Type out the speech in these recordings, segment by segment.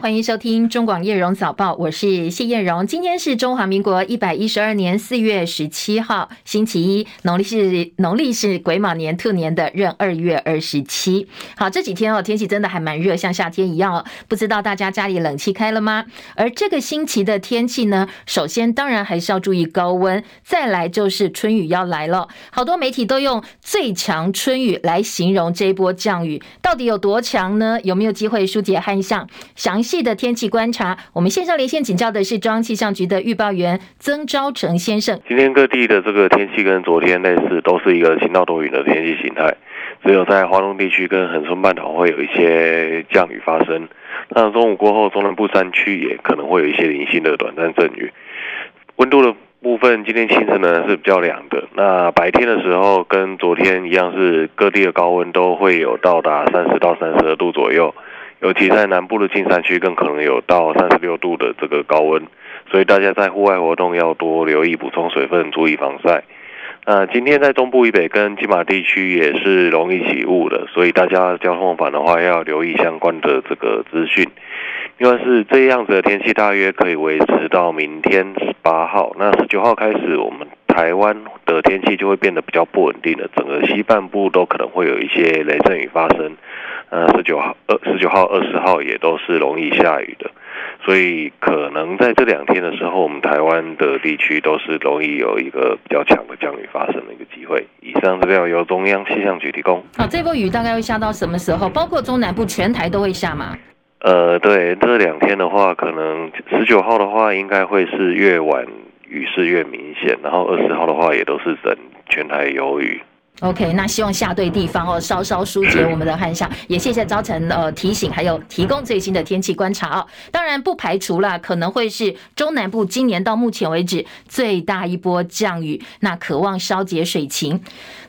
欢迎收听中广叶荣早报，我是谢叶荣。今天是中华民国一百一十二年四月十七号，星期一，农历是农历是癸卯年兔年的闰二月二十七。好，这几天哦，天气真的还蛮热，像夏天一样哦。不知道大家家里冷气开了吗？而这个星期的天气呢，首先当然还是要注意高温，再来就是春雨要来了。好多媒体都用最强春雨来形容这一波降雨，到底有多强呢？有没有机会疏解旱象？想细。的天气观察，我们线上连线请教的是中央气象局的预报员曾昭成先生。今天各地的这个天气跟昨天类似，都是一个晴到多云的天气形态，只有在华东地区跟恒春半岛会有一些降雨发生。那中午过后，中南部山区也可能会有一些零星的短暂阵雨。温度的部分，今天清晨呢是比较凉的。那白天的时候跟昨天一样，是各地的高温都会有到达三十到三十二度左右。尤其在南部的近山区，更可能有到三十六度的这个高温，所以大家在户外活动要多留意补充水分，注意防晒。那今天在中部以北跟金马地区也是容易起雾的，所以大家交通往返的话要留意相关的这个资讯。另外是这样子的天气，大约可以维持到明天十八号。那十九号开始，我们台湾的天气就会变得比较不稳定了，整个西半部都可能会有一些雷阵雨发生。呃，十九号、二十九号、二十号也都是容易下雨的，所以可能在这两天的时候，我们台湾的地区都是容易有一个比较强的降雨发生的一个机会。以上资料由中央气象局提供。好，这波雨大概会下到什么时候？包括中南部全台都会下吗？呃，对，这两天的话，可能十九号的话，应该会是越晚雨势越明显，然后二十号的话，也都是整全台有雨。OK，那希望下对地方哦，稍稍疏解我们的旱象。也谢谢朝晨呃提醒，还有提供最新的天气观察哦。当然不排除啦，可能会是中南部今年到目前为止最大一波降雨，那渴望稍解水情。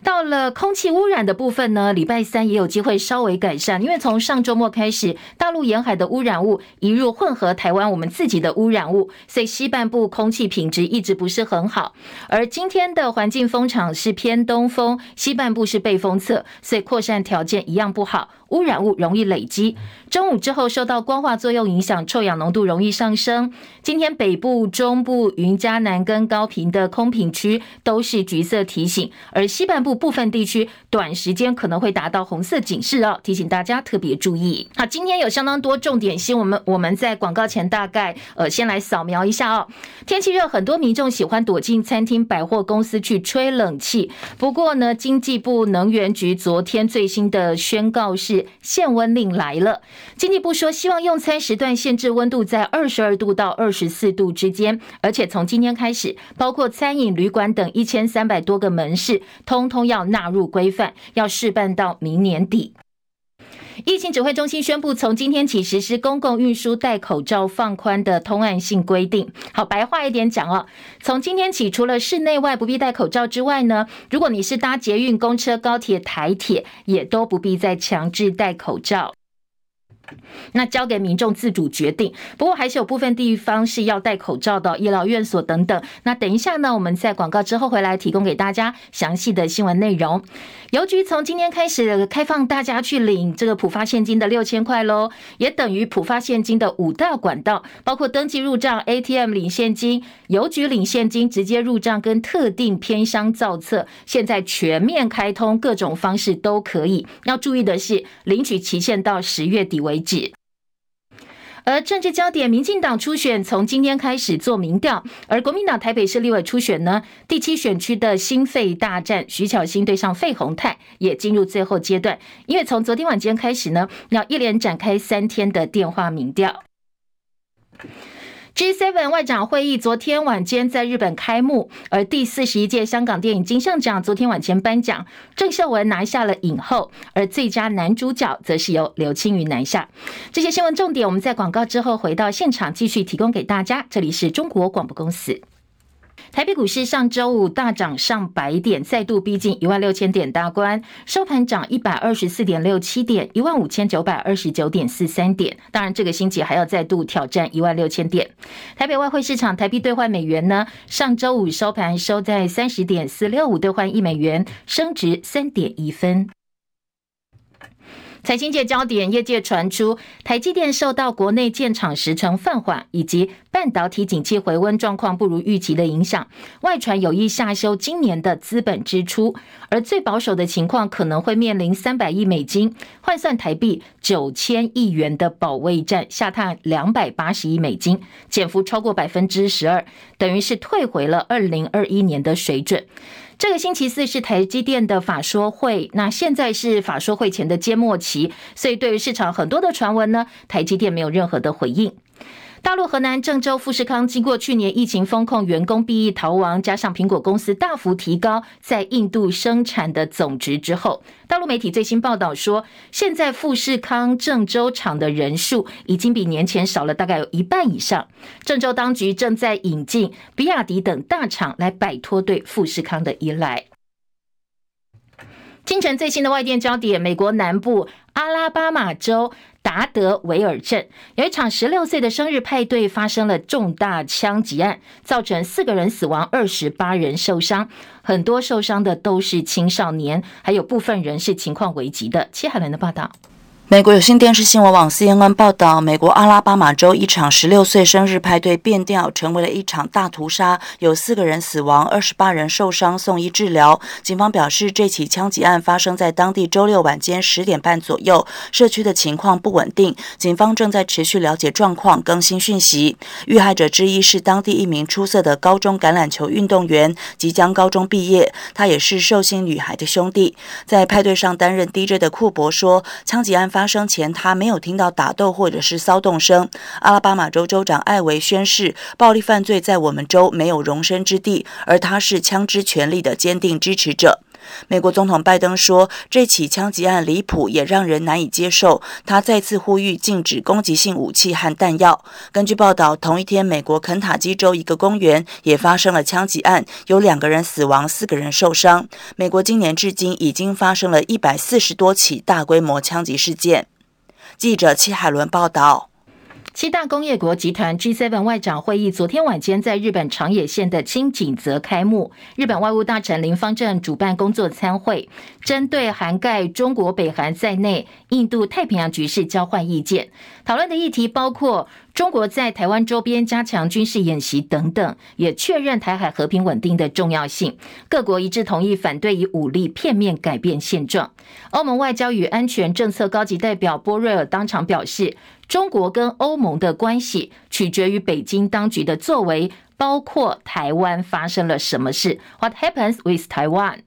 到了空气污染的部分呢，礼拜三也有机会稍微改善，因为从上周末开始，大陆沿海的污染物移入混合台湾我们自己的污染物，所以西半部空气品质一直不是很好。而今天的环境风场是偏东风。西半部是背风侧，所以扩散条件一样不好。污染物容易累积，中午之后受到光化作用影响，臭氧浓度容易上升。今天北部、中部、云嘉南跟高屏的空品区都是橘色提醒，而西半部部分地区短时间可能会达到红色警示哦，提醒大家特别注意。好，今天有相当多重点新闻，我们我们在广告前大概呃先来扫描一下哦。天气热，很多民众喜欢躲进餐厅、百货公司去吹冷气。不过呢，经济部能源局昨天最新的宣告是。限温令来了，经济部说希望用餐时段限制温度在二十二度到二十四度之间，而且从今天开始，包括餐饮、旅馆等一千三百多个门市，通通要纳入规范，要试办到明年底。疫情指挥中心宣布，从今天起实施公共运输戴口罩放宽的通案性规定。好，白话一点讲哦，从今天起，除了室内外不必戴口罩之外呢，如果你是搭捷运、公车、高铁、台铁，也都不必再强制戴口罩。那交给民众自主决定，不过还是有部分地方是要戴口罩的，医疗院所等等。那等一下呢，我们在广告之后回来提供给大家详细的新闻内容。邮局从今天开始开放大家去领这个普发现金的六千块喽，也等于普发现金的五大管道，包括登记入账、ATM 领现金、邮局领现金、直接入账跟特定偏商造册，现在全面开通，各种方式都可以。要注意的是，领取期限到十月底为止。而政治焦点，民进党初选从今天开始做民调，而国民党台北市立委初选呢，第七选区的新费大战，徐巧芯对上费鸿泰也进入最后阶段，因为从昨天晚间开始呢，要一连展开三天的电话民调。G7 外长会议昨天晚间在日本开幕，而第四十一届香港电影金像奖昨天晚间颁奖，郑秀文拿下了影后，而最佳男主角则是由刘青云拿下。这些新闻重点，我们在广告之后回到现场继续提供给大家。这里是中国广播公司。台北股市上周五大涨上百点，再度逼近一万六千点大关，收盘涨一百二十四点六七点，一万五千九百二十九点四三点。当然，这个星期还要再度挑战一万六千点。台北外汇市场台币兑换美元呢，上周五收盘收在三十点四六五兑换一美元，升值三点一分。财经界焦点，业界传出台积电受到国内建厂时程放缓以及半导体景气回温状况不如预期的影响，外传有意下修今年的资本支出，而最保守的情况可能会面临三百亿美金（换算台币九千亿元）的保卫战，下探两百八十亿美金，减幅超过百分之十二，等于是退回了二零二一年的水准。这个星期四是台积电的法说会，那现在是法说会前的揭幕期，所以对于市场很多的传闻呢，台积电没有任何的回应。大陆河南郑州富士康经过去年疫情封控，员工避疫逃亡，加上苹果公司大幅提高在印度生产的总值之后，大陆媒体最新报道说，现在富士康郑州厂的人数已经比年前少了大概有一半以上。郑州当局正在引进比亚迪等大厂来摆脱对富士康的依赖。清晨最新的外电焦点，美国南部阿拉巴马州。达德维尔镇有一场十六岁的生日派对发生了重大枪击案，造成四个人死亡，二十八人受伤，很多受伤的都是青少年，还有部分人是情况危急的。切海伦的报道。美国有线电视新闻网 CNN 报道，美国阿拉巴马州一场十六岁生日派对变调，成为了一场大屠杀，有四个人死亡，二十八人受伤，送医治疗。警方表示，这起枪击案发生在当地周六晚间十点半左右，社区的情况不稳定，警方正在持续了解状况，更新讯息。遇害者之一是当地一名出色的高中橄榄球运动员，即将高中毕业，他也是寿星女孩的兄弟。在派对上担任 DJ 的库珀说，枪击案发。发生前，他没有听到打斗或者是骚动声。阿拉巴马州州长艾维宣誓，暴力犯罪在我们州没有容身之地，而他是枪支权利的坚定支持者。美国总统拜登说，这起枪击案离谱，也让人难以接受。他再次呼吁禁止攻击性武器和弹药。根据报道，同一天，美国肯塔基州一个公园也发生了枪击案，有两个人死亡，四个人受伤。美国今年至今已经发生了一百四十多起大规模枪击事件。记者戚海伦报道。七大工业国集团 G7 外长会议昨天晚间在日本长野县的清井泽开幕。日本外务大臣林芳正主办工作参会，针对涵盖中国、北韩在内印度太平洋局势交换意见。讨论的议题包括中国在台湾周边加强军事演习等等，也确认台海和平稳定的重要性。各国一致同意反对以武力片面改变现状。欧盟外交与安全政策高级代表波瑞尔当场表示。中国跟欧盟的关系取决于北京当局的作为，包括台湾发生了什么事。What happens with Taiwan？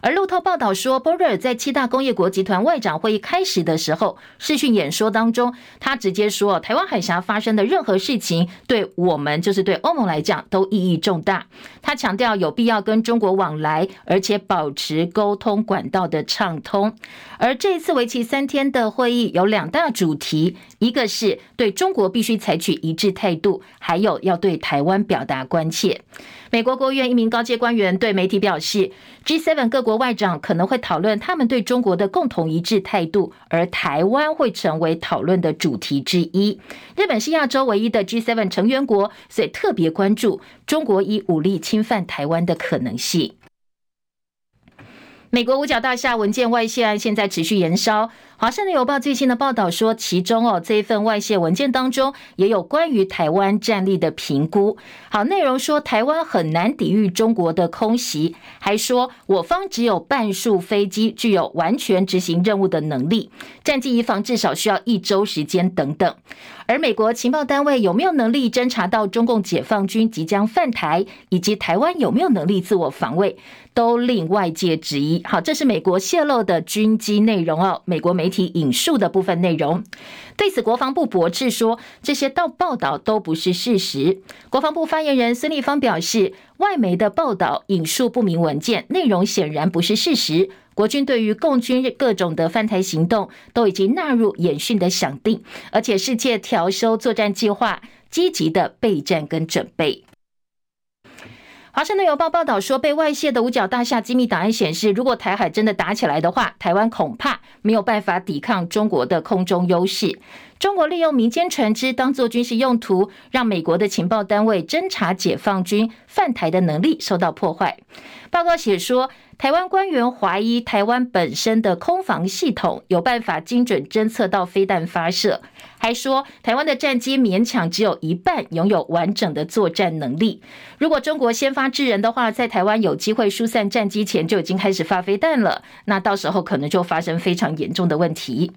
而路透报道说，波瑞尔在七大工业国集团外长会议开始的时候，视讯演说当中，他直接说，台湾海峡发生的任何事情，对我们就是对欧盟来讲都意义重大。他强调有必要跟中国往来，而且保持沟通管道的畅通。而这一次为期三天的会议有两大主题，一个是对中国必须采取一致态度，还有要对台湾表达关切。美国国务院一名高阶官员对媒体表示，G7 各国外长可能会讨论他们对中国的共同一致态度，而台湾会成为讨论的主题之一。日本是亚洲唯一的 G7 成员国，所以特别关注中国以武力侵犯台湾的可能性。美国五角大厦文件外泄案现在持续延烧。华盛顿邮报最新的报道说，其中哦这一份外泄文件当中也有关于台湾战力的评估。好，内容说台湾很难抵御中国的空袭，还说我方只有半数飞机具有完全执行任务的能力，战机移防至少需要一周时间等等。而美国情报单位有没有能力侦查到中共解放军即将犯台，以及台湾有没有能力自我防卫，都令外界质疑。好，这是美国泄露的军机内容哦，美国媒体引述的部分内容。对此，国防部驳斥说，这些道报道都不是事实。国防部发言人孙立方表示，外媒的报道引述不明文件，内容显然不是事实。国军对于共军各种的犯台行动都已经纳入演训的想定，而且世界调修作战计划，积极的备战跟准备。华盛顿邮报报道说，被外泄的五角大厦机密档案显示，如果台海真的打起来的话，台湾恐怕没有办法抵抗中国的空中优势。中国利用民间船只当作军事用途，让美国的情报单位侦查解放军犯台的能力受到破坏。报告写说，台湾官员怀疑台湾本身的空防系统有办法精准侦测到飞弹发射，还说台湾的战机勉强只有一半拥有完整的作战能力。如果中国先发制人的话，在台湾有机会疏散战机前就已经开始发飞弹了，那到时候可能就发生非常严重的问题。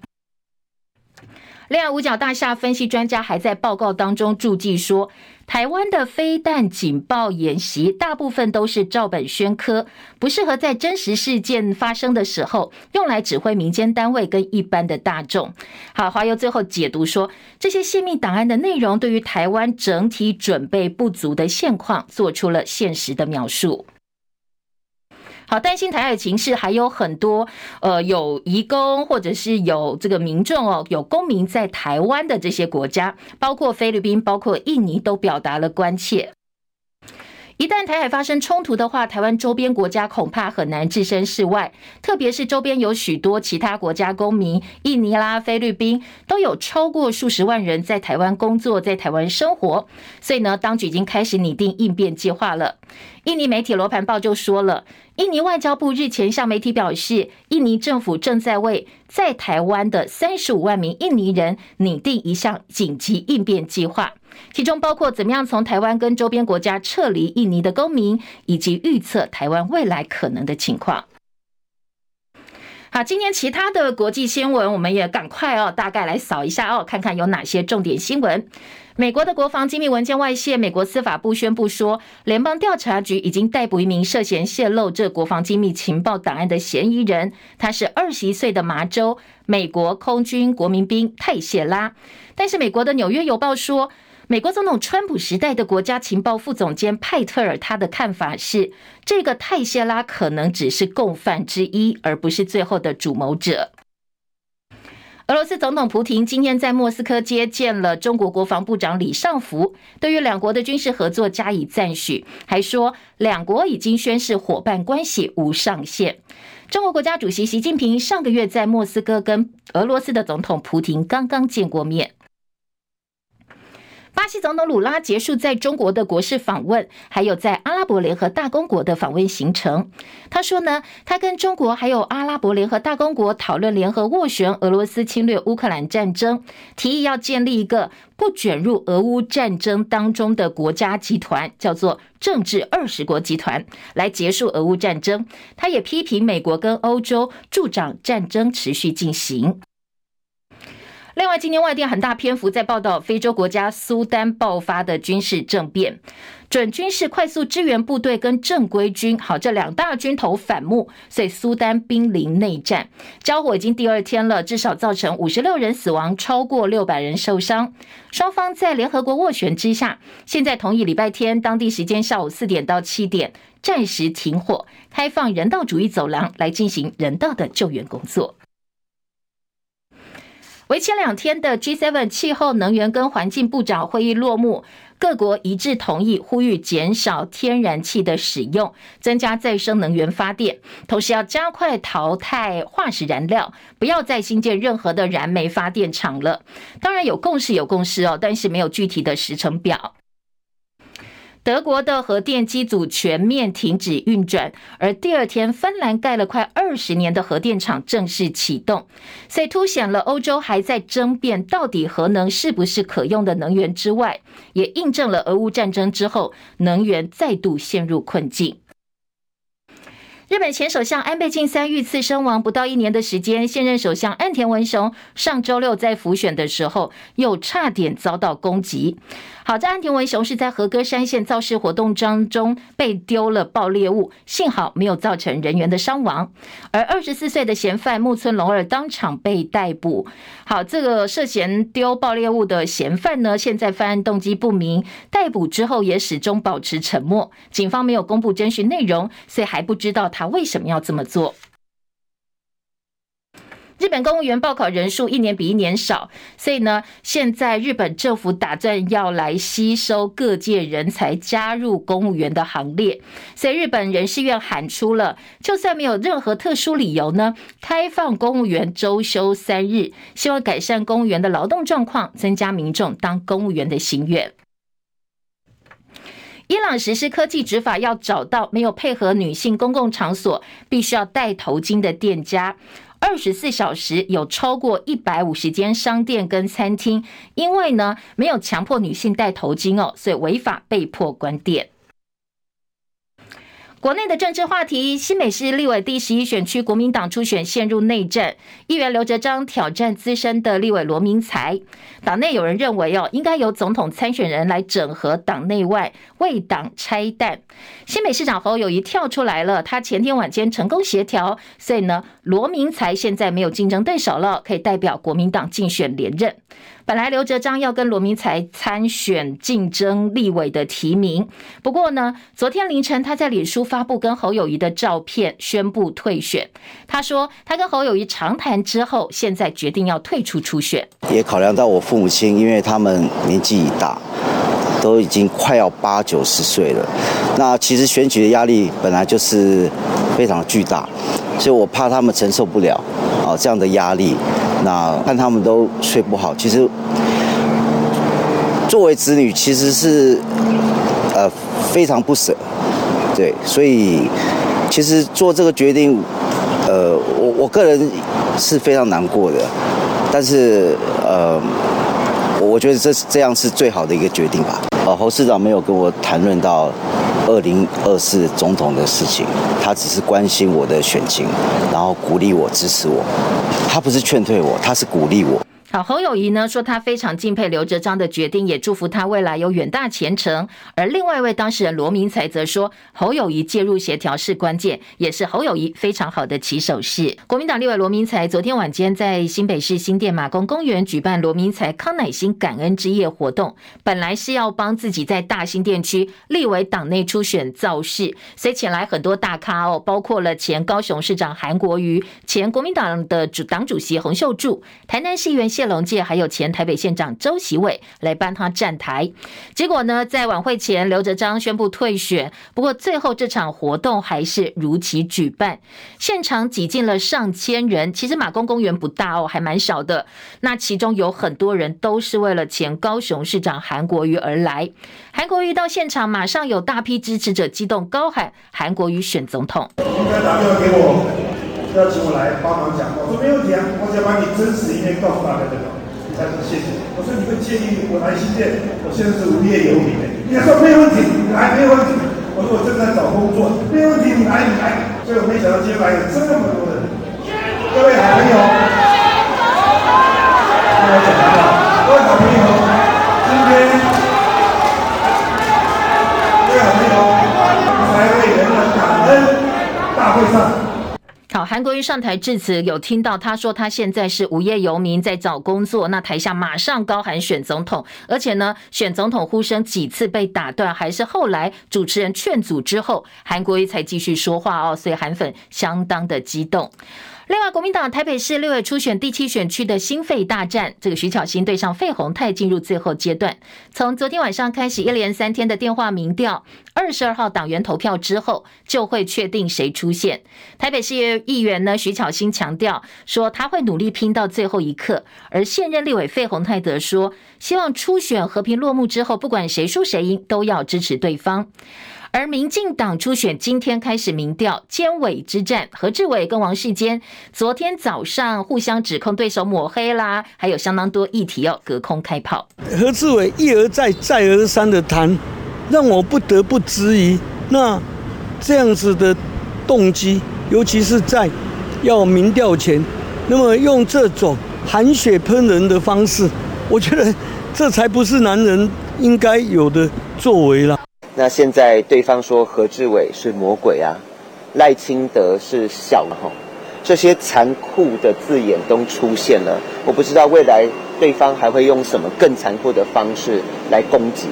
另外，五角大厦分析专家还在报告当中注记说，台湾的飞弹警报演习大部分都是照本宣科，不适合在真实事件发生的时候用来指挥民间单位跟一般的大众。好，华邮最后解读说，这些泄密档案的内容对于台湾整体准备不足的现况做出了现实的描述。好，担心台海情势，还有很多呃有移工或者是有这个民众哦，有公民在台湾的这些国家，包括菲律宾、包括印尼，都表达了关切。一旦台海发生冲突的话，台湾周边国家恐怕很难置身事外。特别是周边有许多其他国家公民，印尼啦、菲律宾都有超过数十万人在台湾工作，在台湾生活。所以呢，当局已经开始拟定应变计划了。印尼媒体罗盘报就说了，印尼外交部日前向媒体表示，印尼政府正在为在台湾的三十五万名印尼人拟定一项紧急应变计划。其中包括怎么样从台湾跟周边国家撤离印尼的公民，以及预测台湾未来可能的情况。好，今天其他的国际新闻，我们也赶快哦，大概来扫一下哦，看看有哪些重点新闻。美国的国防机密文件外泄，美国司法部宣布说，联邦调查局已经逮捕一名涉嫌泄露这国防机密情报档案的嫌疑人，他是二十一岁的麻州美国空军国民兵泰谢拉。但是美国的纽约邮报说，美国总统川普时代的国家情报副总监派特尔，他的看法是，这个泰谢拉可能只是共犯之一，而不是最后的主谋者。俄罗斯总统普京今天在莫斯科接见了中国国防部长李尚福，对于两国的军事合作加以赞许，还说两国已经宣誓伙伴关系无上限。中国国家主席习近平上个月在莫斯科跟俄罗斯的总统普京刚刚见过面。巴西总统鲁拉结束在中国的国事访问，还有在阿拉伯联合大公国的访问行程。他说呢，他跟中国还有阿拉伯联合大公国讨论联合斡旋俄罗斯侵略乌克兰战争，提议要建立一个不卷入俄乌战争当中的国家集团，叫做政治二十国集团，来结束俄乌战争。他也批评美国跟欧洲助长战争持续进行。另外，今天外电很大篇幅在报道非洲国家苏丹爆发的军事政变，准军事快速支援部队跟正规军，好，这两大军头反目，所以苏丹濒临内战，交火已经第二天了，至少造成五十六人死亡，超过六百人受伤。双方在联合国斡旋之下，现在同意礼拜天当地时间下午四点到七点暂时停火，开放人道主义走廊来进行人道的救援工作。为期两天的 G7 气候、能源跟环境部长会议落幕，各国一致同意呼吁减少天然气的使用，增加再生能源发电，同时要加快淘汰化石燃料，不要再新建任何的燃煤发电厂了。当然有共识，有共识哦，但是没有具体的时程表。德国的核电机组全面停止运转，而第二天，芬兰盖了快二十年的核电厂正式启动，所以凸显了欧洲还在争辩到底核能是不是可用的能源之外，也印证了俄乌战争之后能源再度陷入困境。日本前首相安倍晋三遇刺身亡，不到一年的时间，现任首相岸田文雄上周六在辅选的时候又差点遭到攻击。好在岸田文雄是在和歌山县造势活动当中被丢了爆裂物，幸好没有造成人员的伤亡。而二十四岁的嫌犯木村龙二当场被逮捕。好，这个涉嫌丢爆裂物的嫌犯呢，现在犯案动机不明，逮捕之后也始终保持沉默。警方没有公布侦讯内容，所以还不知道他为什么要这么做。日本公务员报考人数一年比一年少，所以呢，现在日本政府打算要来吸收各界人才，加入公务员的行列。所以日本人事院喊出了，就算没有任何特殊理由呢，开放公务员周休三日，希望改善公务员的劳动状况，增加民众当公务员的心愿。伊朗实施科技执法，要找到没有配合女性公共场所必须要戴头巾的店家。二十四小时有超过一百五十间商店跟餐厅，因为呢没有强迫女性戴头巾哦，所以违法被迫关店。国内的政治话题，新北市立委第十一选区国民党初选陷入内战，议员刘哲章挑战资深的立委罗明才。党内有人认为哦，应该由总统参选人来整合党内外，为党拆弹。新北市长侯友宜跳出来了，他前天晚间成功协调，所以呢，罗明才现在没有竞争对手了，可以代表国民党竞选连任。本来刘哲章要跟罗明才参选竞争立委的提名，不过呢，昨天凌晨他在脸书发布跟侯友谊的照片，宣布退选。他说他跟侯友谊长谈之后，现在决定要退出初选。也考量到我父母亲，因为他们年纪已大，都已经快要八九十岁了。那其实选举的压力本来就是非常巨大，所以我怕他们承受不了啊这样的压力。那看他们都睡不好，其实作为子女，其实是呃非常不舍，对，所以其实做这个决定，呃，我我个人是非常难过的，但是呃，我觉得这这样是最好的一个决定吧。呃，侯市长没有跟我谈论到二零二四总统的事情，他只是关心我的选情，然后鼓励我、支持我。他不是劝退我，他是鼓励我。侯友谊呢说他非常敬佩刘哲章的决定，也祝福他未来有远大前程。而另外一位当事人罗明才则说，侯友谊介入协调是关键，也是侯友谊非常好的起手式。国民党立委罗明才昨天晚间在新北市新店马公公园举办罗明才康乃馨感恩之夜活动，本来是要帮自己在大新店区立委党内初选造势，所以请来很多大咖哦，包括了前高雄市长韩国瑜、前国民党的主党主席洪秀柱、台南市议员谢龙介还有前台北县长周锡玮来帮他站台，结果呢，在晚会前，刘哲章宣布退选。不过最后这场活动还是如期举办，现场挤进了上千人。其实马公公园不大哦，还蛮少的。那其中有很多人都是为了前高雄市长韩国瑜而来。韩国瑜到现场，马上有大批支持者激动高喊“韩国瑜选总统”。要请我来帮忙讲话，我说没问题啊，我想把你真实一面告诉大家就好。他说谢谢。我说你会建议我来新店，我现在是无业游民的。你说没有问题，你来没有问题。我说我正在找工作，没有问题，你来你来。所以我没想到今天来有这么多人，各位好朋友，各位好朋友，各位好朋友，今天各位好朋友来为人的感恩大会上。好，韩国瑜上台致辞，有听到他说他现在是无业游民，在找工作。那台下马上高喊选总统，而且呢，选总统呼声几次被打断，还是后来主持人劝阻之后，韩国瑜才继续说话哦。所以韩粉相当的激动。另外，国民党台北市立委初选第七选区的新废大战，这个徐巧芯对上费鸿泰进入最后阶段。从昨天晚上开始，一连三天的电话民调，二十二号党员投票之后，就会确定谁出现。台北市议员呢，徐巧芯强调说，他会努力拼到最后一刻。而现任立委费鸿泰则说，希望初选和平落幕之后，不管谁输谁赢，都要支持对方。而民进党初选今天开始民调，监委之战，何志伟跟王世坚昨天早上互相指控对手抹黑啦，还有相当多议题要隔空开炮。何志伟一而再、再而三的谈，让我不得不质疑，那这样子的动机，尤其是在要民调前，那么用这种含血喷人的方式，我觉得这才不是男人应该有的作为了。那现在对方说何志伟是魔鬼啊，赖清德是小吼，这些残酷的字眼都出现了。我不知道未来对方还会用什么更残酷的方式来攻击。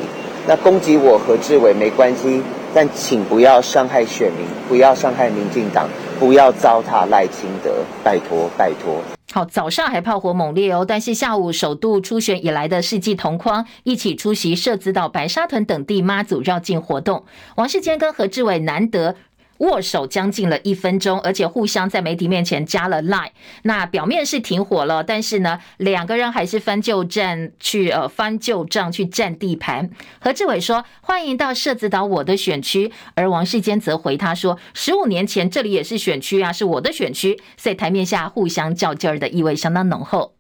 那攻击我何志伟没关系，但请不要伤害选民，不要伤害民进党，不要糟蹋赖清德，拜托拜托。好，早上还炮火猛烈哦，但是下午首度初选以来的世纪同框一起出席社子岛、白沙屯等地妈祖绕境活动。王世坚跟何志伟难得握手将近了一分钟，而且互相在媒体面前加了 line。那表面是停火了，但是呢，两个人还是翻旧账去呃翻旧账去占地盘。何志伟说：“欢迎到社子岛我的选区。”而王世坚则回他说：“十五年前这里也是选区啊，是我的选区。”所以台面下互相较劲儿的意味相当浓厚。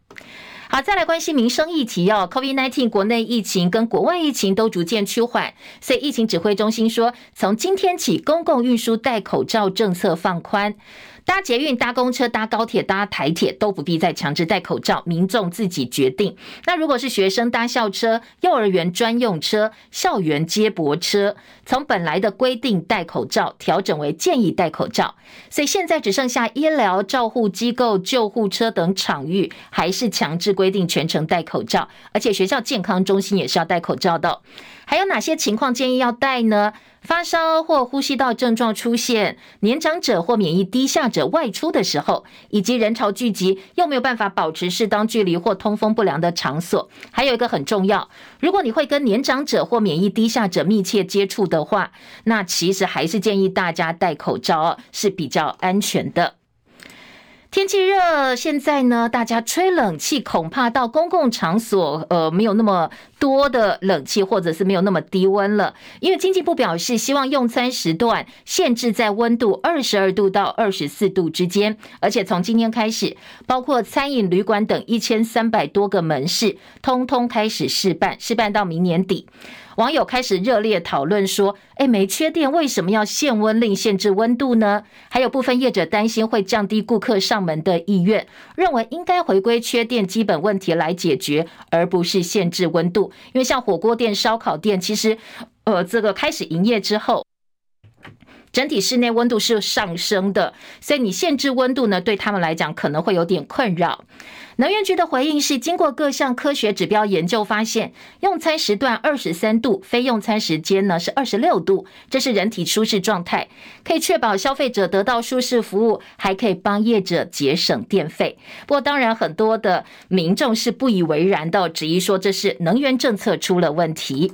好，再来关心民生议题哦。COVID-19 国内疫情跟国外疫情都逐渐趋缓，所以疫情指挥中心说，从今天起，公共运输戴口罩政策放宽。搭捷运、搭公车、搭高铁、搭台铁都不必再强制戴口罩，民众自己决定。那如果是学生搭校车、幼儿园专用车、校园接驳车，从本来的规定戴口罩调整为建议戴口罩。所以现在只剩下医疗照护机构、救护车等场域还是强制规定全程戴口罩，而且学校健康中心也是要戴口罩的。还有哪些情况建议要戴呢？发烧或呼吸道症状出现，年长者或免疫低下者外出的时候，以及人潮聚集又没有办法保持适当距离或通风不良的场所。还有一个很重要，如果你会跟年长者或免疫低下者密切接触的话，那其实还是建议大家戴口罩是比较安全的。天气热，现在呢，大家吹冷气，恐怕到公共场所，呃，没有那么多的冷气，或者是没有那么低温了。因为经济部表示，希望用餐时段限制在温度二十二度到二十四度之间，而且从今天开始，包括餐饮、旅馆等一千三百多个门市，通通开始试办，试办到明年底。网友开始热烈讨论说：“哎，没缺电为什么要限温令、限制温度呢？”还有部分业者担心会降低顾客上门的意愿，认为应该回归缺电基本问题来解决，而不是限制温度。因为像火锅店、烧烤店，其实，呃，这个开始营业之后，整体室内温度是上升的，所以你限制温度呢，对他们来讲可能会有点困扰。能源局的回应是，经过各项科学指标研究发现，用餐时段二十三度，非用餐时间呢是二十六度，这是人体舒适状态，可以确保消费者得到舒适服务，还可以帮业者节省电费。不过，当然很多的民众是不以为然的，质疑说这是能源政策出了问题。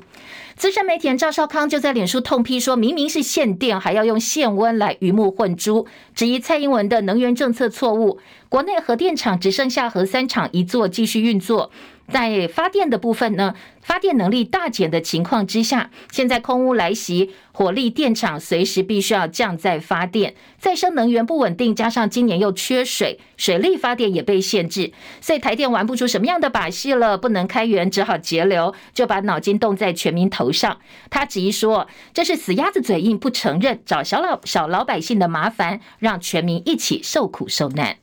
资深媒体人赵少康就在脸书痛批说：“明明是限电，还要用限温来鱼目混珠，质疑蔡英文的能源政策错误。国内核电厂只剩下核三厂一座继续运作。”在发电的部分呢，发电能力大减的情况之下，现在空污来袭，火力电厂随时必须要降载发电，再生能源不稳定，加上今年又缺水，水力发电也被限制，所以台电玩不出什么样的把戏了，不能开源，只好节流，就把脑筋动在全民头上。他质疑说，这是死鸭子嘴硬，不承认找小老小老百姓的麻烦，让全民一起受苦受难。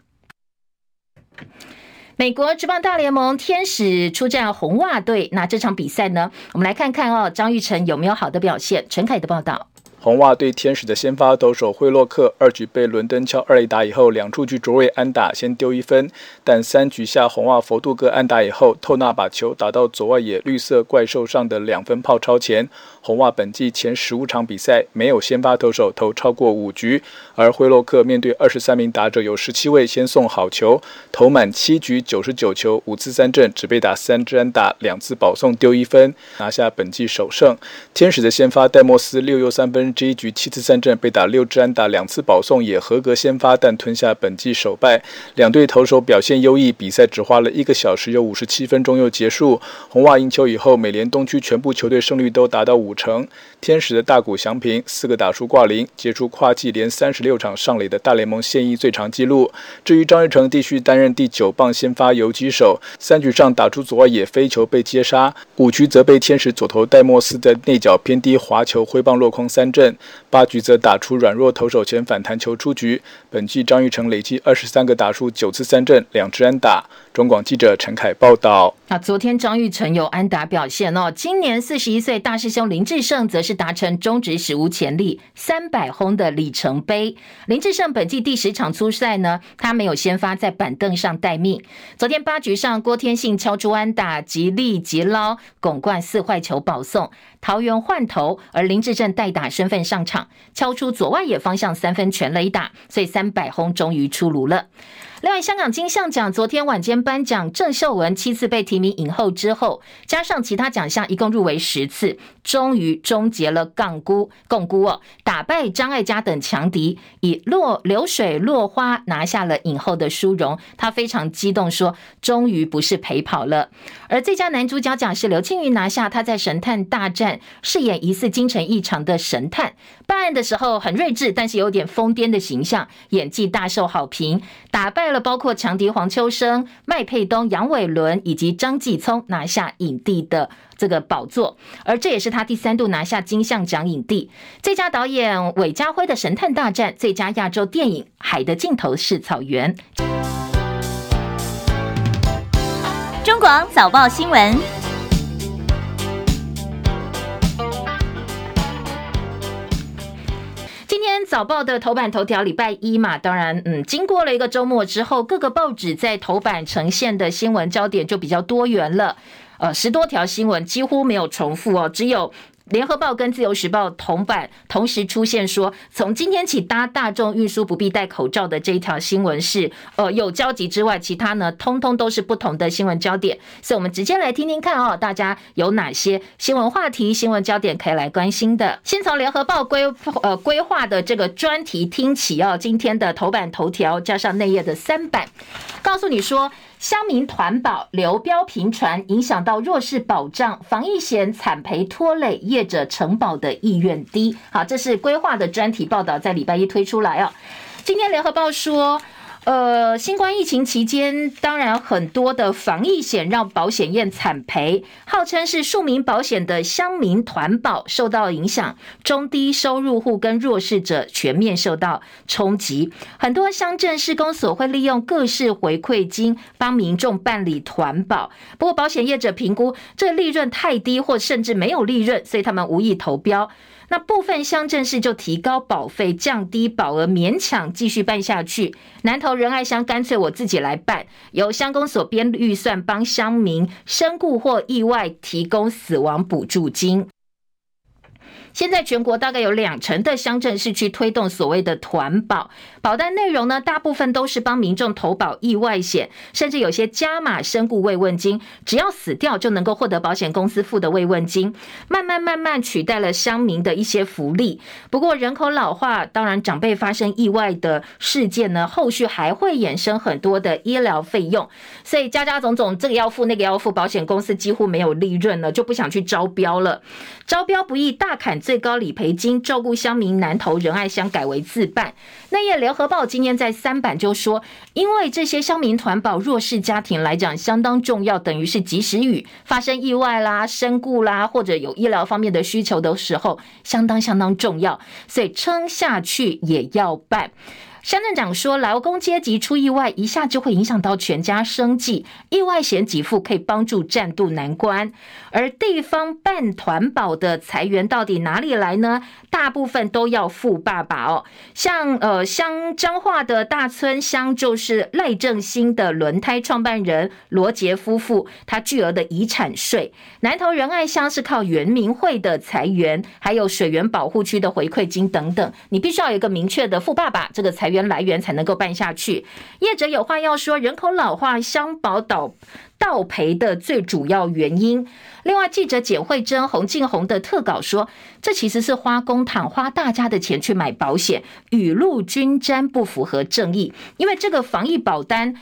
美国职棒大联盟天使出战红袜队，那这场比赛呢？我们来看看哦，张玉成有没有好的表现？陈凯的报道。红袜队天使的先发投手惠洛克二局被伦敦敲二垒打以后，两出局卓瑞安打先丢一分，但三局下红袜佛度哥安打以后，透纳把球打到左外野绿色怪兽上的两分炮超前。红袜本季前十五场比赛没有先发投手投超过五局，而惠洛克面对二十三名打者，有十七位先送好球，投满七局九十九球，五次三振，只被打三支安打，两次保送丢一分，拿下本季首胜。天使的先发戴莫斯六又三分之一局七次三振，被打六支安打，两次保送也合格先发，但吞下本季首败。两队投手表现优异，比赛只花了一个小时又五十七分钟又结束。红袜赢球以后，美联东区全部球队胜率都达到五成，天使的大谷翔平四个打出挂零，结束跨季连三十六场上垒的大联盟现役最长纪录。至于张玉成继续担任第九棒先发游击手，三局上打出左外野飞球被接杀，五局则被天使左投戴莫斯的内角偏低滑球挥棒落空三振，八局则打出软弱投手前反弹球出局。本季张玉成累计二十三个打数九次三振两支安打。中广记者陈凯报道。那昨天张玉成有安打表现哦，今年四十一岁大师兄林志胜则是达成中职史无前例三百轰的里程碑。林志胜本季第十场初赛呢，他没有先发，在板凳上待命。昨天八局上，郭天信敲出安打，吉利吉捞拱冠四坏球保送，桃园换投，而林志正代打身份上场，敲出左外野方向三分全垒打，所以三百轰终于出炉了。另外，香港金像奖昨天晚间颁奖，郑秀文七次被提名影后之后，加上其他奖项，一共入围十次，终于终结了杠孤共孤哦，打败张艾嘉等强敌，以落流水落花拿下了影后的殊荣。他非常激动，说：“终于不是陪跑了。”而最佳男主角奖是刘青云拿下，他在《神探大战》饰演疑似精神异常的神探，办案的时候很睿智，但是有点疯癫的形象，演技大受好评，打败了包括强敌黄秋生、麦佩东、杨伟伦以及张继聪，拿下影帝的这个宝座。而这也是他第三度拿下金像奖影帝。最佳导演韦家辉的《神探大战》，最佳亚洲电影《海的尽头是草原》。中广早报新闻。早报的头版头条，礼拜一嘛，当然，嗯，经过了一个周末之后，各个报纸在头版呈现的新闻焦点就比较多元了，呃，十多条新闻几乎没有重复哦，只有。联合报跟自由时报同版同时出现，说从今天起搭大众运输不必戴口罩的这一条新闻是呃有交集之外，其他呢通通都是不同的新闻焦点，所以我们直接来听听看哦，大家有哪些新闻话题、新闻焦点可以来关心的？先从联合报规呃规划的这个专题听起哦，今天的头版头条加上内页的三版，告诉你说。乡民团保流标频传，影响到弱势保障，防疫险惨赔拖累业者承保的意愿低。好，这是规划的专题报道，在礼拜一推出来哦。今天联合报说。呃，新冠疫情期间，当然很多的防疫险让保险业惨赔，号称是庶民保险的乡民团保受到影响，中低收入户跟弱势者全面受到冲击。很多乡镇市公所会利用各式回馈金帮民众办理团保，不过保险业者评估这利润太低，或甚至没有利润，所以他们无意投标。那部分乡镇市就提高保费，降低保额，勉强继续办下去。南投仁爱乡干脆我自己来办，由乡公所编预算帮乡民身故或意外提供死亡补助金。现在全国大概有两成的乡镇市区推动所谓的团保，保单内容呢，大部分都是帮民众投保意外险，甚至有些加码身故慰问金，只要死掉就能够获得保险公司付的慰问金，慢慢慢慢取代了乡民的一些福利。不过人口老化，当然长辈发生意外的事件呢，后续还会衍生很多的医疗费用，所以家家总总这个要付那个要付，保险公司几乎没有利润了，就不想去招标了，招标不易，大砍。最高理赔金照顾乡民，南投仁爱乡改为自办。那页联合报今天在三版就说，因为这些乡民团保弱势家庭来讲相当重要，等于是及时雨，发生意外啦、身故啦，或者有医疗方面的需求的时候，相当相当重要，所以撑下去也要办。乡镇长说，劳工阶级出意外，一下就会影响到全家生计。意外险给付可以帮助暂渡难关，而地方办团保的财源到底哪里来呢？大部分都要富爸爸哦。像呃，像彰化的大村乡，就是赖正兴的轮胎创办人罗杰夫妇，他巨额的遗产税。南投仁爱乡是靠原民会的财源，还有水源保护区的回馈金等等。你必须要有一个明确的富爸爸，这个财源。来源才能够办下去。业者有话要说，人口老化乡保倒倒赔的最主要原因。另外，记者简慧珍、洪敬宏的特稿说，这其实是花公帑、花大家的钱去买保险，雨露均沾，不符合正义。因为这个防疫保单。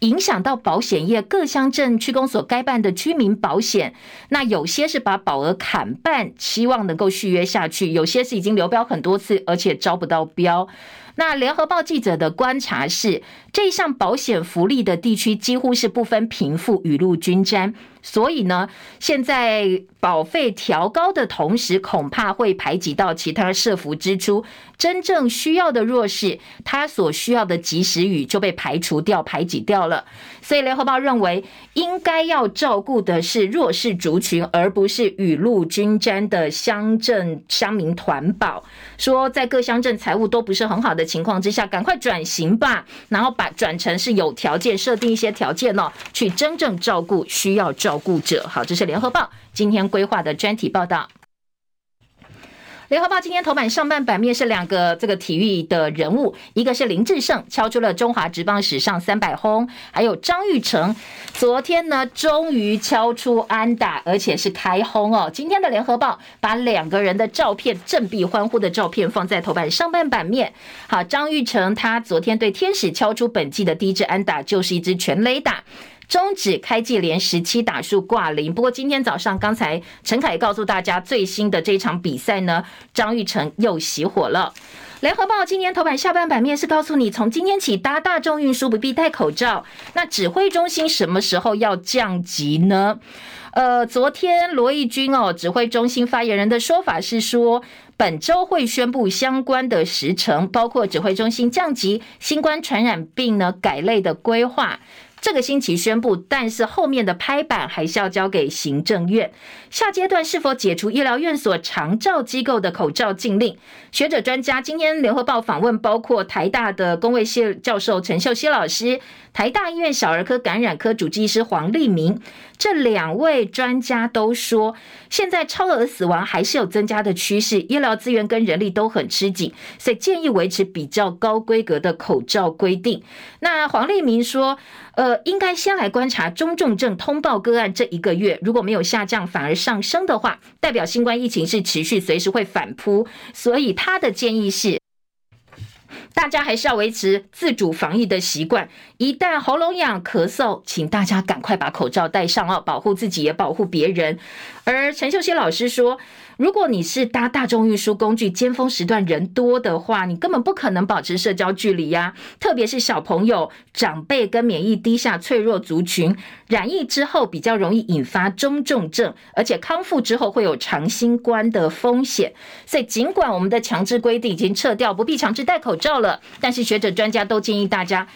影响到保险业各乡镇区公所该办的居民保险，那有些是把保额砍半，希望能够续约下去；有些是已经流标很多次，而且招不到标。那联合报记者的观察是，这项保险福利的地区几乎是不分贫富，雨露均沾。所以呢，现在保费调高的同时，恐怕会排挤到其他社福支出。真正需要的弱势，他所需要的及时雨就被排除掉、排挤掉了。所以联合报认为，应该要照顾的是弱势族群，而不是雨露均沾的乡镇乡民团保。说在各乡镇财务都不是很好的情况之下，赶快转型吧，然后把转成是有条件设定一些条件哦，去真正照顾需要照顾者。好，这是联合报今天规划的专题报道。联合报今天头版上半版面是两个这个体育的人物，一个是林志胜敲出了中华职棒史上三百轰，还有张玉成昨天呢终于敲出安打，而且是开轰哦。今天的联合报把两个人的照片振臂欢呼的照片放在头版上半版面。好，张玉成他昨天对天使敲出本季的第一支安打，就是一支全垒打。终止开季连十七打数挂零，不过今天早上刚才陈凯告诉大家，最新的这场比赛呢，张玉成又熄火了。联合报今天头版下半版面是告诉你，从今天起搭大众运输不必戴口罩。那指挥中心什么时候要降级呢？呃，昨天罗毅军哦，指挥中心发言人的说法是说，本周会宣布相关的时程，包括指挥中心降级、新冠传染病呢改类的规划。这个星期宣布，但是后面的拍板还是要交给行政院。下阶段是否解除医疗院所长照机构的口罩禁令？学者专家今天联合报访问，包括台大的公卫系教授陈秀熙老师。台大医院小儿科感染科主治医师黄立明，这两位专家都说，现在超额死亡还是有增加的趋势，医疗资源跟人力都很吃紧，所以建议维持比较高规格的口罩规定。那黄立明说，呃，应该先来观察中重症通报个案这一个月，如果没有下降，反而上升的话，代表新冠疫情是持续，随时会反扑。所以他的建议是。大家还是要维持自主防疫的习惯。一旦喉咙痒、咳嗽，请大家赶快把口罩戴上哦，保护自己也保护别人。而陈秀熙老师说，如果你是搭大众运输工具，尖峰时段人多的话，你根本不可能保持社交距离呀。特别是小朋友、长辈跟免疫低下、脆弱族群，染疫之后比较容易引发中重症，而且康复之后会有长新冠的风险。所以，尽管我们的强制规定已经撤掉，不必强制戴口罩了，但是学者专家都建议大家。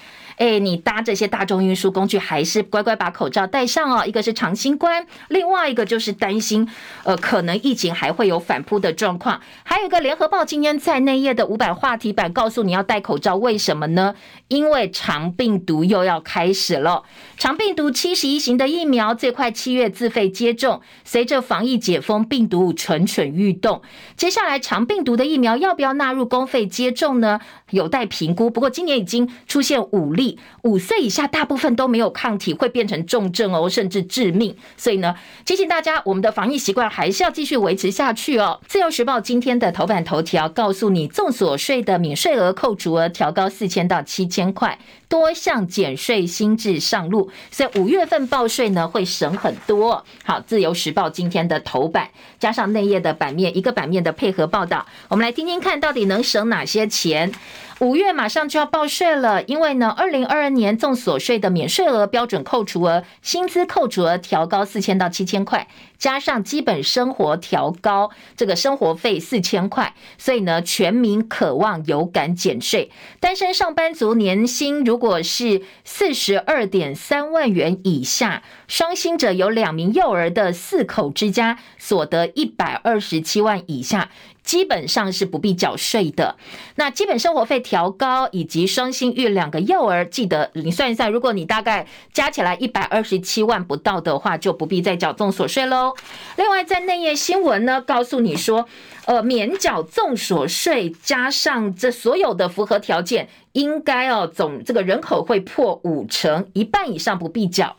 哎，你搭这些大众运输工具，还是乖乖把口罩戴上哦。一个是长新冠，另外一个就是担心，呃，可能疫情还会有反扑的状况。还有一个联合报今天在内页的五版话题版，告诉你要戴口罩，为什么呢？因为长病毒又要开始了。长病毒七十一型的疫苗最快七月自费接种，随着防疫解封，病毒蠢蠢欲动。接下来长病毒的疫苗要不要纳入公费接种呢？有待评估。不过今年已经出现五例。五岁以下大部分都没有抗体，会变成重症哦，甚至致命。所以呢，提醒大家，我们的防疫习惯还是要继续维持下去哦。自由时报今天的头版头条告诉你，综所税的免税额扣除额调高四千到七千千块，多项减税新制上路，所以五月份报税呢会省很多。好，自由时报今天的头版加上内页的版面，一个版面的配合报道，我们来听听看到底能省哪些钱。五月马上就要报税了，因为呢，二零二二年综所税的免税额标准扣除额、薪资扣除额调高四千到七千块，加上基本生活调高这个生活费四千块，所以呢，全民渴望有感减税。单身上班族年薪如果是四十二点三万元以下，双薪者有两名幼儿的四口之家，所得一百二十七万以下。基本上是不必缴税的。那基本生活费调高，以及双薪育两个幼儿，记得你算一算，如果你大概加起来一百二十七万不到的话，就不必再缴综所税喽。另外，在内页新闻呢，告诉你说，呃，免缴综所税，加上这所有的符合条件，应该哦，总这个人口会破五成，一半以上不必缴。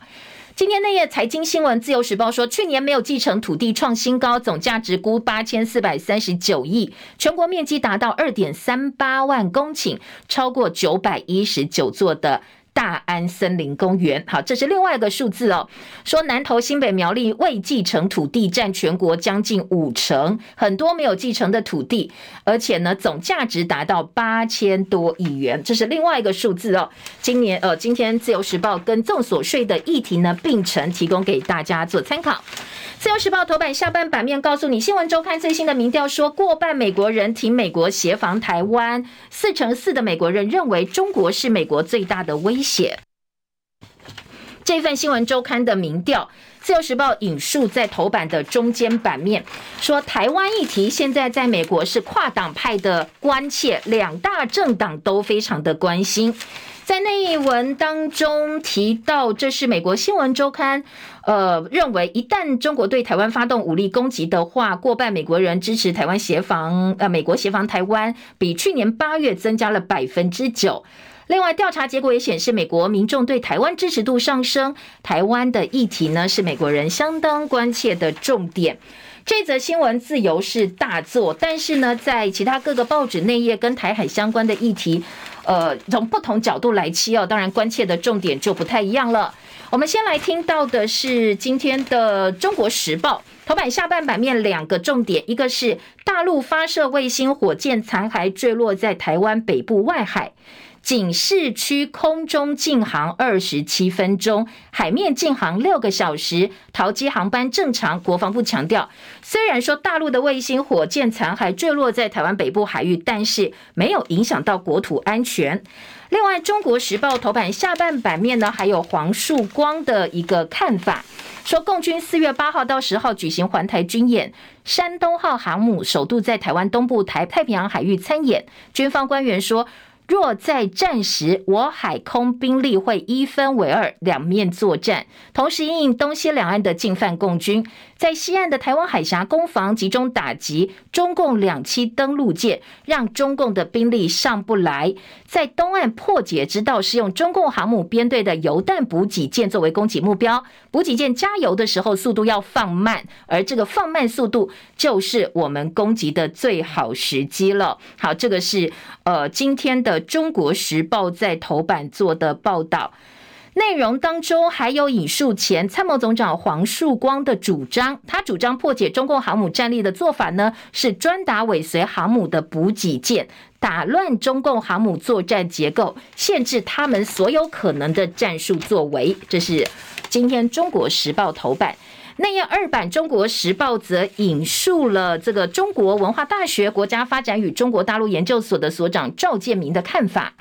今天那页财经新闻，自由时报说，去年没有继承土地创新高，总价值估八千四百三十九亿，全国面积达到二点三八万公顷，超过九百一十九座的。大安森林公园，好，这是另外一个数字哦。说南投、新北、苗栗未继承土地占全国将近五成，很多没有继承的土地，而且呢，总价值达到八千多亿元，这是另外一个数字哦。今年呃，今天自由时报跟众所税的议题呢并成，提供给大家做参考。自由时报头版下半版面告诉你，新闻周刊最新的民调说，过半美国人挺美国协防台湾，四成四的美国人认为中国是美国最大的威写。这份新闻周刊的民调，自由时报引述在头版的中间版面说，台湾议题现在在美国是跨党派的关切，两大政党都非常的关心。在那一文当中提到，这是美国新闻周刊，呃，认为一旦中国对台湾发动武力攻击的话，过半美国人支持台湾协防，呃，美国协防台湾，比去年八月增加了百分之九。另外，调查结果也显示，美国民众对台湾支持度上升，台湾的议题呢是美国人相当关切的重点。这则新闻自由是大作，但是呢，在其他各个报纸内页跟台海相关的议题。呃，从不同角度来切哦，当然关切的重点就不太一样了。我们先来听到的是今天的《中国时报》头版下半版面两个重点，一个是大陆发射卫星火箭残骸坠落在台湾北部外海。警示区空中禁航二十七分钟，海面禁航六个小时，桃机航班正常。国防部强调，虽然说大陆的卫星火箭残骸坠落在台湾北部海域，但是没有影响到国土安全。另外，《中国时报》头版下半版面呢，还有黄树光的一个看法，说共军四月八号到十号举行环台军演，山东号航母首度在台湾东部台太平洋海域参演，军方官员说。若在战时，我海空兵力会一分为二，两面作战，同时应东西两岸的进犯共军。在西岸的台湾海峡攻防集中打击中共两栖登陆舰，让中共的兵力上不来。在东岸破解之道是用中共航母编队的油弹补给舰作为攻击目标，补给舰加油的时候速度要放慢，而这个放慢速度就是我们攻击的最好时机了。好，这个是呃今天的《中国时报》在头版做的报道。内容当中还有引述前参谋总长黄树光的主张，他主张破解中共航母战力的做法呢，是专打尾随航母的补给舰，打乱中共航母作战结构，限制他们所有可能的战术作为。这是今天《中国时报》头版。内页二版《中国时报》则引述了这个中国文化大学国家发展与中国大陆研究所的所长赵建明的看法。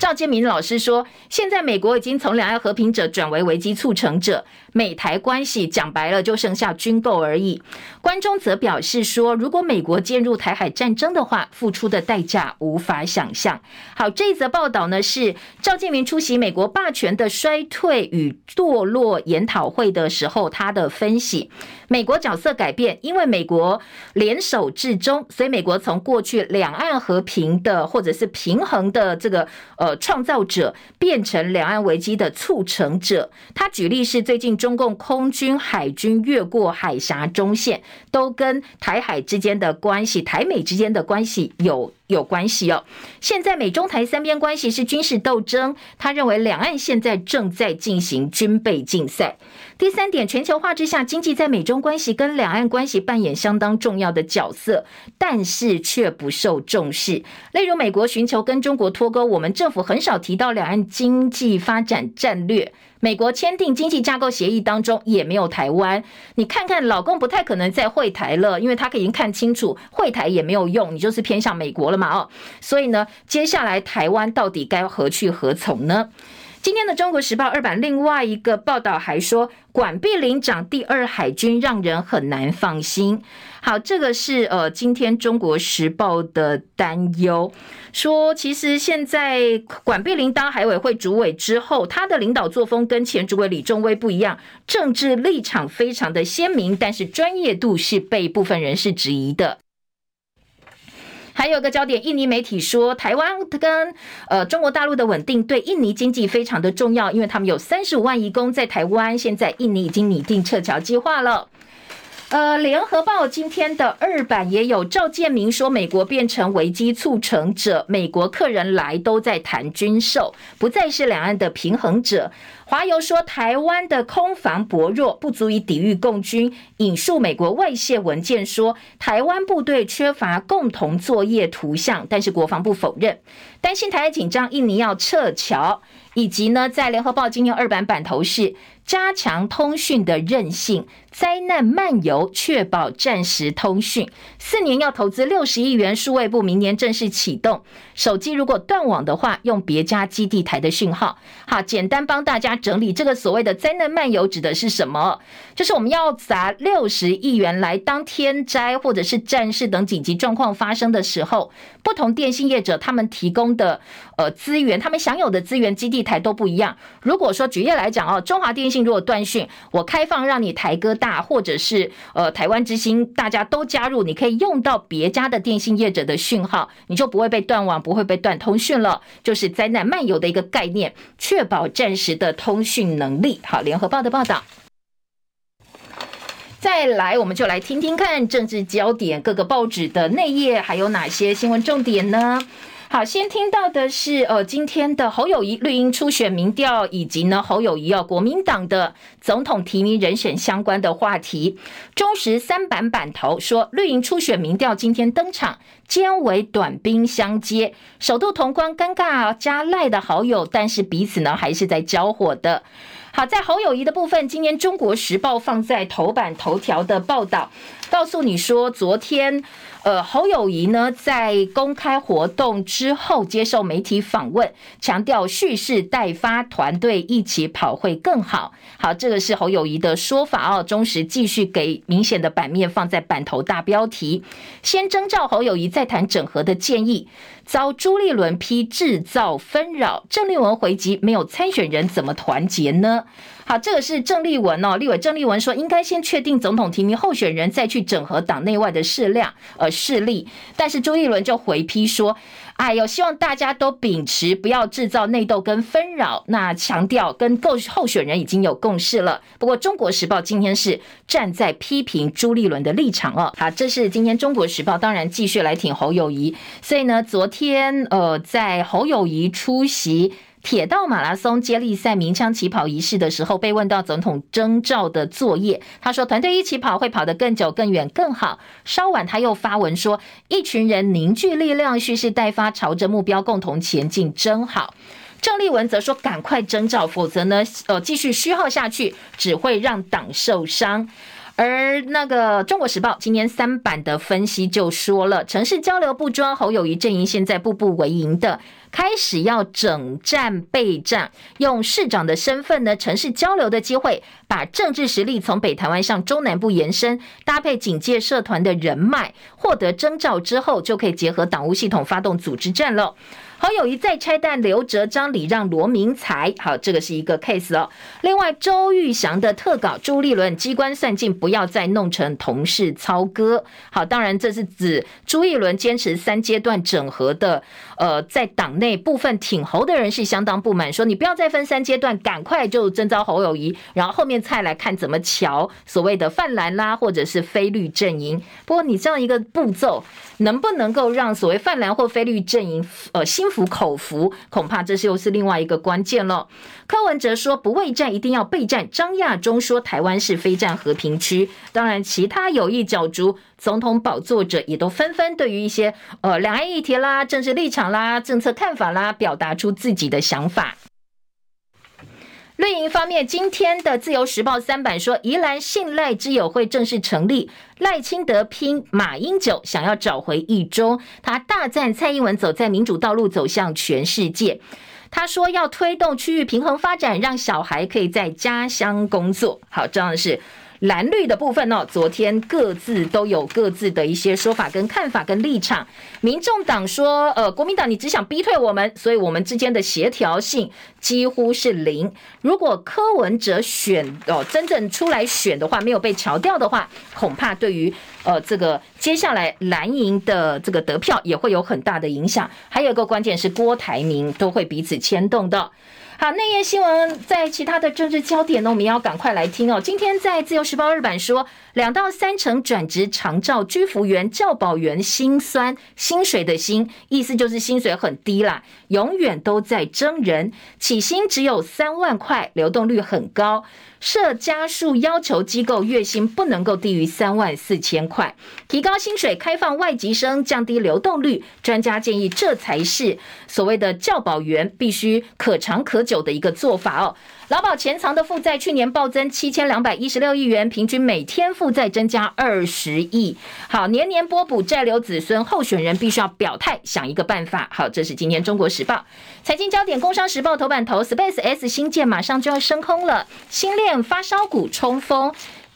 赵建明老师说：“现在美国已经从两岸和平者转为危机促成者，美台关系讲白了就剩下军购而已。”关中则表示说：“如果美国介入台海战争的话，付出的代价无法想象。”好，这一则报道呢是赵建明出席美国霸权的衰退与堕落研讨会的时候他的分析。美国角色改变，因为美国联手至中，所以美国从过去两岸和平的或者是平衡的这个呃创造者，变成两岸危机的促成者。他举例是最近中共空军、海军越过海峡中线，都跟台海之间的关系、台美之间的关系有有关系哦。现在美中台三边关系是军事斗争，他认为两岸现在正在进行军备竞赛。第三点，全球化之下，经济在美中关系跟两岸关系扮演相当重要的角色，但是却不受重视。例如，美国寻求跟中国脱钩，我们政府很少提到两岸经济发展战略。美国签订经济架构协议当中也没有台湾。你看看，老公不太可能再会台了，因为他已经看清楚，会台也没有用，你就是偏向美国了嘛？哦，所以呢，接下来台湾到底该何去何从呢？今天的《中国时报》二版另外一个报道还说，管碧玲长第二海军让人很难放心。好，这个是呃，今天《中国时报》的担忧，说其实现在管碧玲当海委会主委之后，他的领导作风跟前主委李仲威不一样，政治立场非常的鲜明，但是专业度是被部分人士质疑的。还有个焦点，印尼媒体说，台湾跟呃中国大陆的稳定对印尼经济非常的重要，因为他们有三十五万移工在台湾，现在印尼已经拟定撤侨计划了。呃，联合报今天的二版也有赵建明说，美国变成危机促成者，美国客人来都在谈军售，不再是两岸的平衡者。华邮说，台湾的空防薄弱，不足以抵御共军。引述美国外泄文件说，台湾部队缺乏共同作业图像，但是国防部否认，担心台海紧张，印尼要撤侨，以及呢，在联合报今天二版版头是。加强通讯的韧性，灾难漫游，确保战时通讯。四年要投资六十亿元，数位部明年正式启动。手机如果断网的话，用别家基地台的讯号。好，简单帮大家整理这个所谓的灾难漫游指的是什么？就是我们要砸六十亿元来当天灾或者是战事等紧急状况发生的时候，不同电信业者他们提供的呃资源，他们享有的资源基地台都不一样。如果说举例来讲哦，中华电信如果断讯，我开放让你台哥大或者是呃台湾之星，大家都加入，你可以用到别家的电信业者的讯号，你就不会被断网，不会被断通讯了。就是灾难漫游的一个概念，确保战时的通讯能力。好，联合报的报道。再来，我们就来听听看政治焦点，各个报纸的内页还有哪些新闻重点呢？好，先听到的是，呃，今天的侯友宜绿营初选民调，以及呢侯友宜要国民党的总统提名人选相关的话题。中时三版版头说，绿营初选民调今天登场，兼为短兵相接，首度同框尴尬加赖的好友，但是彼此呢还是在交火的。好，在侯友宜的部分，今天中国时报放在头版头条的报道，告诉你说，昨天。呃，侯友谊呢，在公开活动之后接受媒体访问，强调蓄势待发，团队一起跑会更好。好，这个是侯友谊的说法哦。中时继续给明显的版面放在版头大标题，先征召侯友谊再谈整合的建议，遭朱立伦批制造纷扰，郑丽文回击没有参选人怎么团结呢？好，这个是郑丽文哦，立委郑丽文说，应该先确定总统提名候选人，再去整合党内外的势量呃势力。但是朱立伦就回批说，哎呦，希望大家都秉持不要制造内斗跟纷扰，那强调跟候候选人已经有共识了。不过中国时报今天是站在批评朱立伦的立场哦。好，这是今天中国时报当然继续来挺侯友宜，所以呢，昨天呃在侯友宜出席。铁道马拉松接力赛鸣枪起跑仪式的时候，被问到总统征召的作业，他说：“团队一起跑会跑得更久、更远、更好。”稍晚他又发文说：“一群人凝聚力量，蓄势待发，朝着目标共同前进，真好。”郑丽文则说：“赶快征召，否则呢，呃，继续虚耗下去，只会让党受伤。”而那个《中国时报》今年三版的分析就说了，城市交流不装，侯友谊阵营现在步步为营的，开始要整战备战，用市长的身份呢，城市交流的机会，把政治实力从北台湾向中南部延伸，搭配警戒社团的人脉，获得征召之后，就可以结合党务系统发动组织战了。侯友一再拆弹，刘哲章礼让罗明才，好，这个是一个 case 哦。另外，周玉祥的特稿，朱立伦机关算尽，不要再弄成同事操戈。好，当然这是指朱立伦坚持三阶段整合的，呃，在党内部分挺侯的人是相当不满，说你不要再分三阶段，赶快就征召侯友谊，然后后面再来看怎么瞧所谓的泛蓝啦，或者是非绿阵营。不过你这样一个步骤，能不能够让所谓泛蓝或非绿阵营，呃，心服口服，恐怕这又是另外一个关键了。柯文哲说不畏战，一定要备战。张亚中说台湾是非战和平区。当然，其他有意角逐总统宝座者也都纷纷对于一些呃两岸议题啦、政治立场啦、政策看法啦，表达出自己的想法。绿营方面，今天的自由时报三版说，宜兰信赖之友会正式成立，赖清德拼马英九，想要找回一中。他大赞蔡英文走在民主道路，走向全世界。他说要推动区域平衡发展，让小孩可以在家乡工作。好，重要的是。蓝绿的部分呢，昨天各自都有各自的一些说法、跟看法、跟立场。民众党说，呃，国民党你只想逼退我们，所以我们之间的协调性几乎是零。如果柯文哲选哦，真正出来选的话，没有被调掉的话，恐怕对于呃这个接下来蓝营的这个得票也会有很大的影响。还有一个关键是郭台铭都会彼此牵动的。好，内页新闻在其他的政治焦点呢，我们要赶快来听哦。今天在自由时报日版说，两到三成转职长照居服员、教保员心酸，薪水的薪，意思就是薪水很低啦，永远都在争人，起薪只有三万块，流动率很高。设加数要求机构月薪不能够低于三万四千块，提高薪水，开放外籍生，降低流动率。专家建议，这才是所谓的教保员必须可长可久的一个做法哦。劳保潜藏的负债去年暴增七千两百一十六亿元，平均每天负债增加二十亿。好，年年拨补债留子孙，候选人必须要表态，想一个办法。好，这是今天中国时报财经焦点，工商时报头版头，Space S 新舰马上就要升空了，新链发烧股冲锋。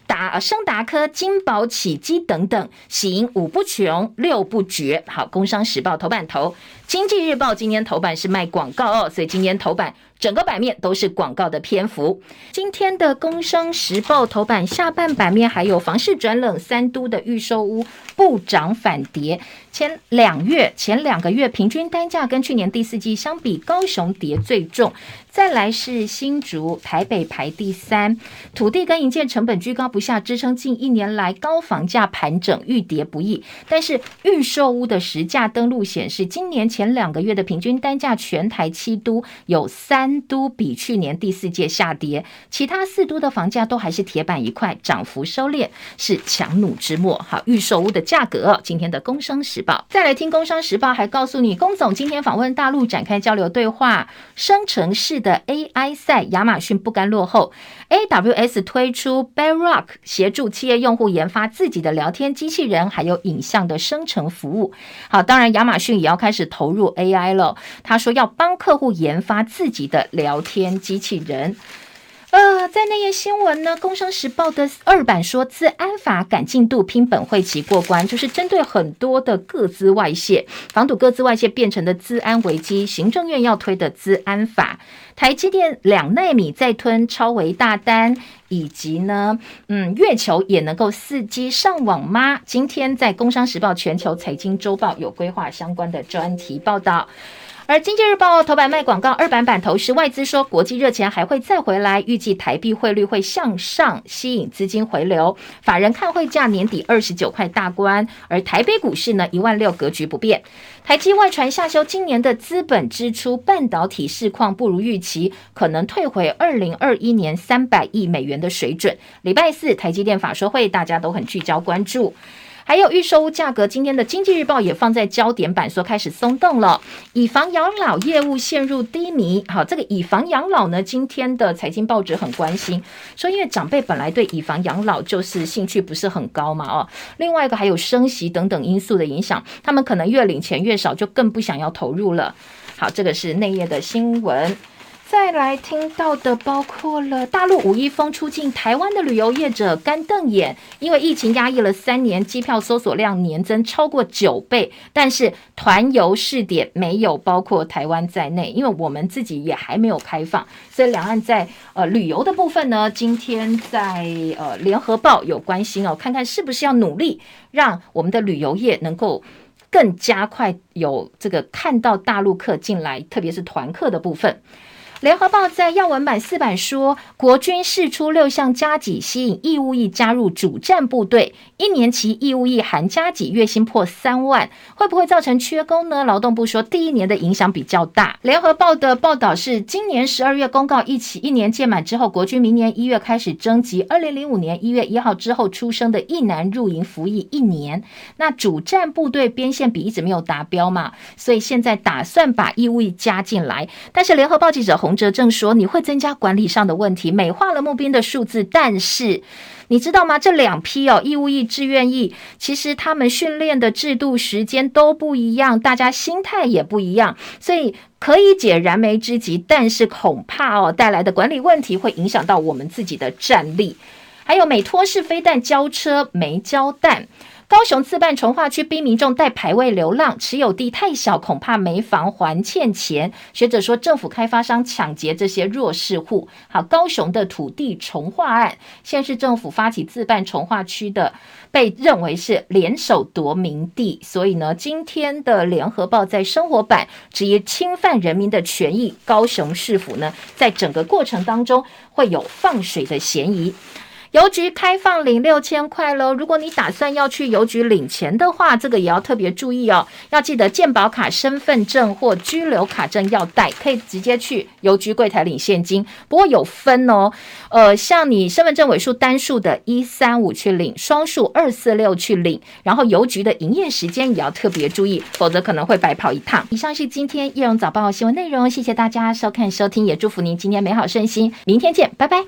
达升达科、金宝、启基等等，喜迎五不穷，六不绝。好，工商时报头版头，经济日报今天头版是卖广告哦，所以今天头版整个版面都是广告的篇幅。今天的工商时报头版下半版面还有房市转冷，三都的预售屋不涨反跌。前两月前两个月平均单价跟去年第四季相比，高雄跌最重。再来是新竹、台北排第三，土地跟营建成本居高不下，支撑近一年来高房价盘整愈跌不易。但是预售屋的实价登录显示，今年前两个月的平均单价，全台七都有三都比去年第四季下跌，其他四都的房价都还是铁板一块，涨幅收敛，是强弩之末。好，预售屋的价格，今天的工商时报再来听工商时报，还告诉你，龚总今天访问大陆，展开交流对话，生成式的 AI 赛，亚马逊不甘落后，AWS 推出 Bedrock 协助企业用户研发自己的聊天机器人，还有影像的生成服务。好，当然亚马逊也要开始投入 AI 了，他说要帮客户研发自己的聊天机器人。呃，在那页新闻呢，《工商时报》的二版说，资安法赶进度，拼本会期过关，就是针对很多的个资外泄，防堵个资外泄变成的资安危机。行政院要推的资安法，台积电两奈米再吞超微大单，以及呢，嗯，月球也能够伺机上网吗？今天在《工商时报》全球财经周报有规划相关的专题报道。而经济日报头版卖广告，二版版头是外资说国际热钱还会再回来，预计台币汇率会向上，吸引资金回流。法人看汇价年底二十九块大关，而台北股市呢一万六格局不变。台积外传下修今年的资本支出，半导体市况不如预期，可能退回二零二一年三百亿美元的水准。礼拜四台积电法说会，大家都很聚焦关注。还有预售屋价格，今天的经济日报也放在焦点版，说开始松动了。以房养老业务陷入低迷。好，这个以房养老呢，今天的财经报纸很关心，说因为长辈本来对以房养老就是兴趣不是很高嘛，哦，另外一个还有升息等等因素的影响，他们可能越领钱越少，就更不想要投入了。好，这个是内页的新闻。再来听到的包括了大陆五一封出境台湾的旅游业者干瞪眼，因为疫情压抑了三年，机票搜索量年增超过九倍，但是团游试点没有包括台湾在内，因为我们自己也还没有开放，所以两岸在呃旅游的部分呢，今天在呃联合报有关心哦，看看是不是要努力让我们的旅游业能够更加快有这个看到大陆客进来，特别是团客的部分。联合报在要闻版四版说，国军释出六项加给，吸引义务役加入主战部队。一年期义务役含加给，月薪破三万，会不会造成缺工呢？劳动部说，第一年的影响比较大。联合报的报道是，今年十二月公告一起，一年届满之后，国军明年一月开始征集二零零五年一月一号之后出生的役男入营服役一年。那主战部队编线比一直没有达标嘛，所以现在打算把义务役加进来。但是联合报记者洪哲正说，你会增加管理上的问题，美化了募兵的数字。但是你知道吗？这两批哦，义务役、志愿役，其实他们训练的制度、时间都不一样，大家心态也不一样，所以可以解燃眉之急，但是恐怕哦带来的管理问题会影响到我们自己的战力。还有美托式飞弹交车没交弹。高雄自办重化区逼民众带牌位流浪，持有地太小，恐怕没房还欠钱。学者说，政府开发商抢劫这些弱势户。好，高雄的土地重化案，县市政府发起自办重化区的，被认为是联手夺民地。所以呢，今天的联合报在生活版质疑侵犯人民的权益，高雄市府呢，在整个过程当中会有放水的嫌疑。邮局开放领六千块喽！如果你打算要去邮局领钱的话，这个也要特别注意哦。要记得健保卡、身份证或居留卡证要带，可以直接去邮局柜台领现金。不过有分哦，呃，像你身份证尾数单数的一三五去领，双数二四六去领。然后邮局的营业时间也要特别注意，否则可能会白跑一趟。以上是今天叶荣早报新闻内容，谢谢大家收看收听，也祝福您今天美好顺心。明天见，拜拜。